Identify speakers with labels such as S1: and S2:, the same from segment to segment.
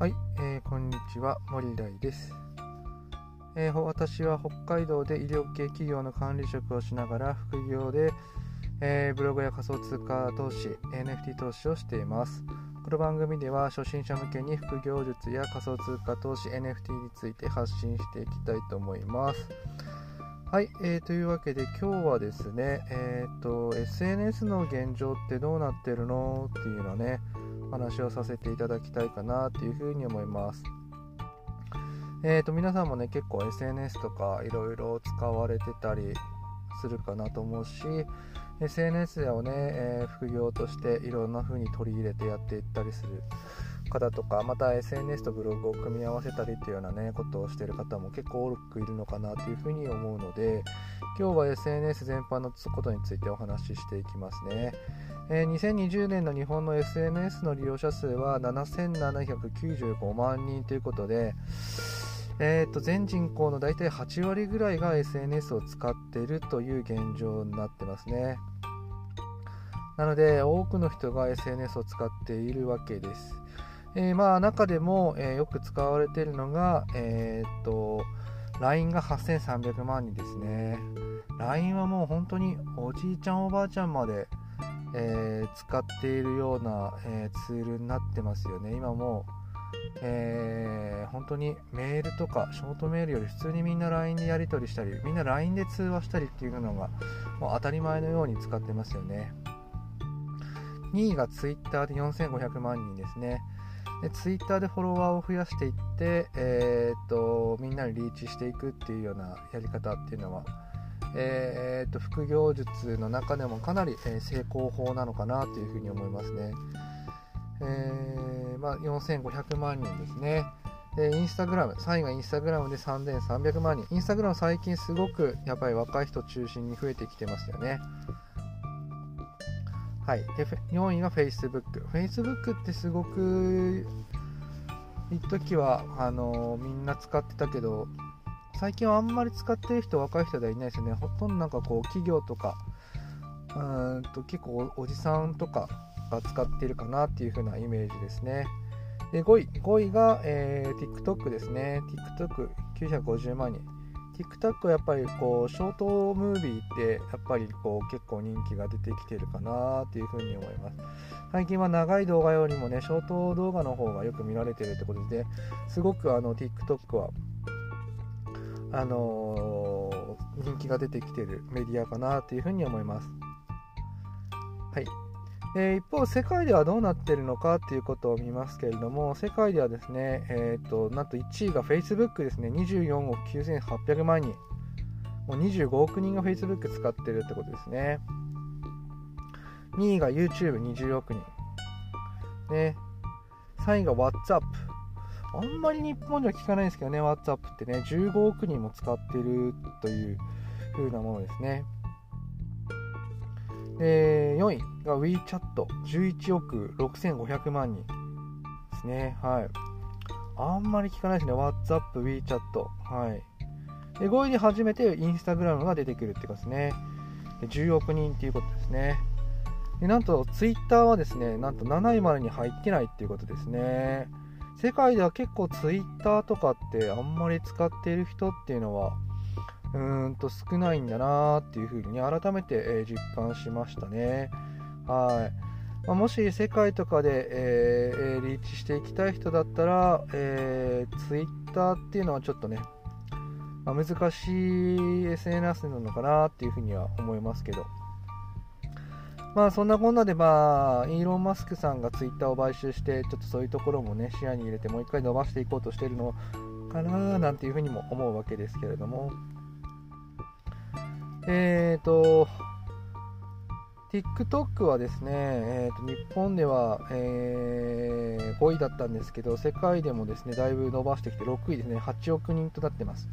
S1: はい、えー、こんにちは森大です、えー、私は北海道で医療系企業の管理職をしながら副業で、えー、ブログや仮想通貨投資 NFT 投資をしています。この番組では初心者向けに副業術や仮想通貨投資 NFT について発信していきたいと思います。はい、えー、というわけで今日はですね、えーと、SNS の現状ってどうなってるのっていうのね話をさせていただきたいかなっていうふうに思います。えーと、皆さんもね結構 SNS とかいろいろ使われてたりするかなと思うし SNS をね、えー、副業としていろんな風に取り入れてやっていったりする方とかまた SNS とブログを組み合わせたりっていうようなねことをしてる方も結構多くいるのかなっていうふうに思うので今日は SNS 全般のことについてお話ししていきますね、えー、2020年の日本の SNS の利用者数は7795万人ということでえー、と全人口の大体8割ぐらいが SNS を使っているという現状になってますね。なので多くの人が SNS を使っているわけです。えー、まあ中でも、えー、よく使われているのが、えー、っと LINE が8300万人ですね。LINE はもう本当におじいちゃんおばあちゃんまで、えー、使っているような、えツールになってますよね。今もうえ、本当にメールとかショートメールより普通にみんな LINE でやり取りしたりみんな LINE で通話したりっていうのがもう当たり前のように使ってますよね。2位が Twitter で4500万人ですね。でツイッターでフォロワーを増やしていって、えー、っとみんなにリーチしていくっていうようなやり方っていうのは、えー、っと副業術の中でもかなり、え成功法なのかなというふうに思いますね、えー、まあ、4500万人ですね。でインスタグラム3位がインスタグラムで3300万人。インスタグラム最近すごくやっぱり若い人中心に増えてきてますよね。はい、で4位が Facebook。Facebook ってすごく一時はあのみんな使ってたけど最近はあんまり使ってる人若い人ではいないですよね。ほとんどなんかこう企業とかうんと結構おじさんとかが使ってるかなっていう風なイメージですね。で5位 ,5 位が、えー、TikTok ですね。TikTok950 万人。TikTok はやっぱりこうショートムービーってやっぱりこう結構人気が出てきてるかなっていうふうに思います。最近は長い動画よりもねショート動画の方がよく見られてるってことですごくあの TikTok はあのー、人気が出てきてるメディアかなというふうに思います。はい。え、一方、世界ではどうなっているのかということを見ますけれども、世界ではですね、えーと、なんと1位が Facebook ですね、24億9800万人、もう25億人が Facebook 使ってるってことですね。2位が YouTube20 億人。ね、3位が WhatsApp。あんまり日本じゃ聞かないんですけどね、WhatsApp ってね、15億人も使ってるという風なものですね。え、4位が WeChat11 億6500万人ですね。はい。あんまり聞かないですね。WhatsApp、WeChat。はい。で5位で初めて Instagram が出てくるってことですね。10億人っていうことですね。でなんと Twitter はですね、なんと7位までに入ってないっていうことですね。世界では結構 Twitter とかってあんまり使っている人っていうのはうーんと少ないんだなっていうふうに改めて、え実感しましたね。はい。まあ、もし世界とかで、えー、リーチしていきたい人だったら、えー、Twitter っていうのはちょっとね、まあ、難しい SNS なのかなっていうふうには思いますけど。まあそんなこんなでまあイーロン・マスクさんがツイッターを買収してちょっとそういうところもね視野に入れてもう一回伸ばしていこうとしてるのかななんていうふうにも思うわけですけれどもえっ、ー、と、TikTok はですね、えー、と日本では、えー、5位だったんですけど、世界でもですね、だいぶ伸ばしてきて6位ですね、8億人となってます。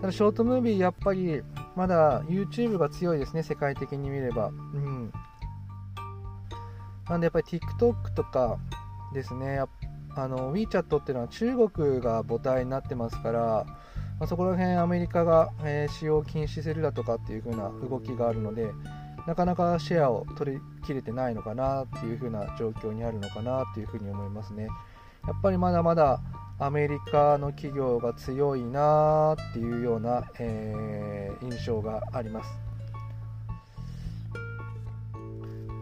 S1: ただ、ショートムービー、やっぱりまだ YouTube が強いですね、世界的に見れば。うん。なんで、やっぱり TikTok とかですね、あの WeChat っていうのは中国が母体になってますから、まあ、そこら辺アメリカが、えー、使用禁止するだとかっていう風な動きがあるのでなかなかシェアを取り切れてないのかなっていう風な状況にあるのかなっていう風に思いますねやっぱりまだまだアメリカの企業が強いなっていうような、えー、印象があります。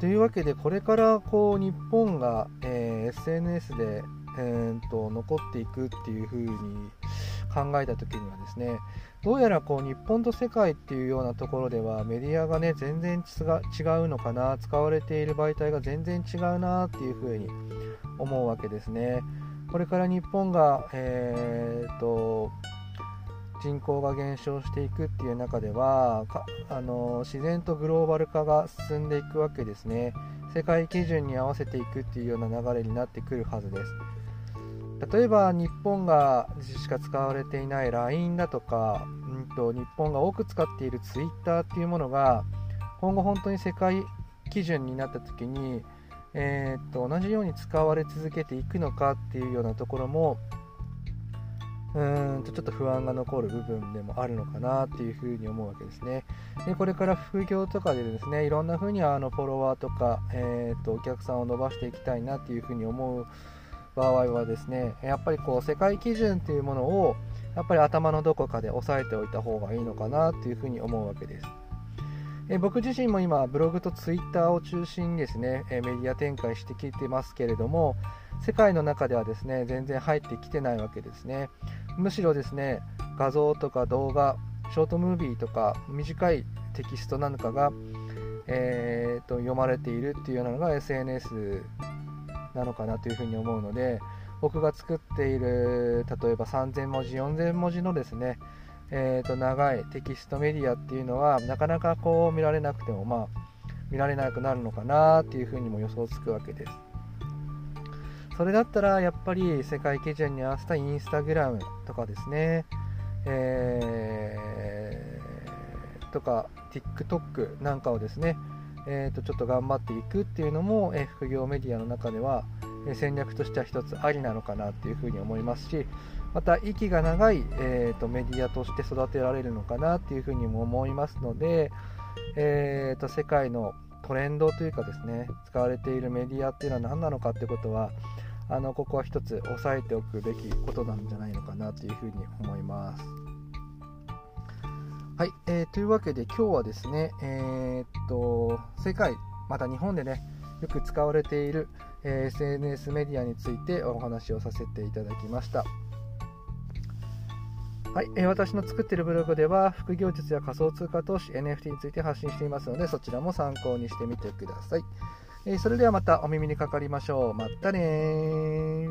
S1: というわけでこれからこう日本が、えー、SNS で、えー、と残っていくっていうふうに考えた時にはですねどうやらこう日本と世界っていうようなところではメディアがね全然違うのかな使われている媒体が全然違うなっていうふうに思うわけですね。これから日本が、えーと、人口が減少していくっていう中ではあの自然とグローバル化が進んでいくわけですね世界基準に合わせていくっていうような流れになってくるはずです例えば日本がしか使われていない LINE だとか、うんと、日本が多く使っている Twitter っていうものが今後本当に世界基準になった時に、えー、と同じように使われ続けていくのかっていうようなところもうんとちょっと不安が残る部分でもあるのかなっていうふうに思うわけですね。でこれから副業とかでですねいろんなふうにあのフォロワーとか、えー、とお客さんを伸ばしていきたいなっていうふうに思う場合はですねやっぱりこう世界基準っていうものをやっぱり頭のどこかで押さえておいた方がいいのかなっていうふうに思うわけです。え僕自身も今ブログとツイッターを中心にですね、えメディア展開してきてますけれども世界の中ではですね全然入ってきてないわけですねむしろですね画像とか動画ショートムービーとか短いテキストなんかが、えーと読まれているっていうようなのが SNS なのかなというふうに思うので僕が作っている例えば3000文字4000文字のですね、えー、と長いテキストメディアっていうのはなかなかこう見られなくてもまあ見られなくなるのかなっていうふうにも予想つくわけです。それだったらやっぱり世界基準に合わせたインスタグラムとかですね、えー、とか TikTok なんかをですねえー、とちょっと頑張っていくっていうのも、え、副業メディアの中では、え、戦略としては一つありなのかなっていうふうに思いますしまた息が長い、えー、とメディアとして育てられるのかなっていうふうにも思いますので、えー、と世界のトレンドというかですね使われているメディアっていうのは何なのかってことはあのここは一つ押さえておくべきことなんじゃないのかなというふうに思います。はい、えー、というわけで今日はですね、えー、っと世界また日本でねよく使われている、えー、SNS メディアについてお話をさせていただきました。はい、えー、私の作っているブログでは副業術や仮想通貨投資 NFT について発信していますのでそちらも参考にしてみてください。えー、それではまたお耳にかかりましょう。またね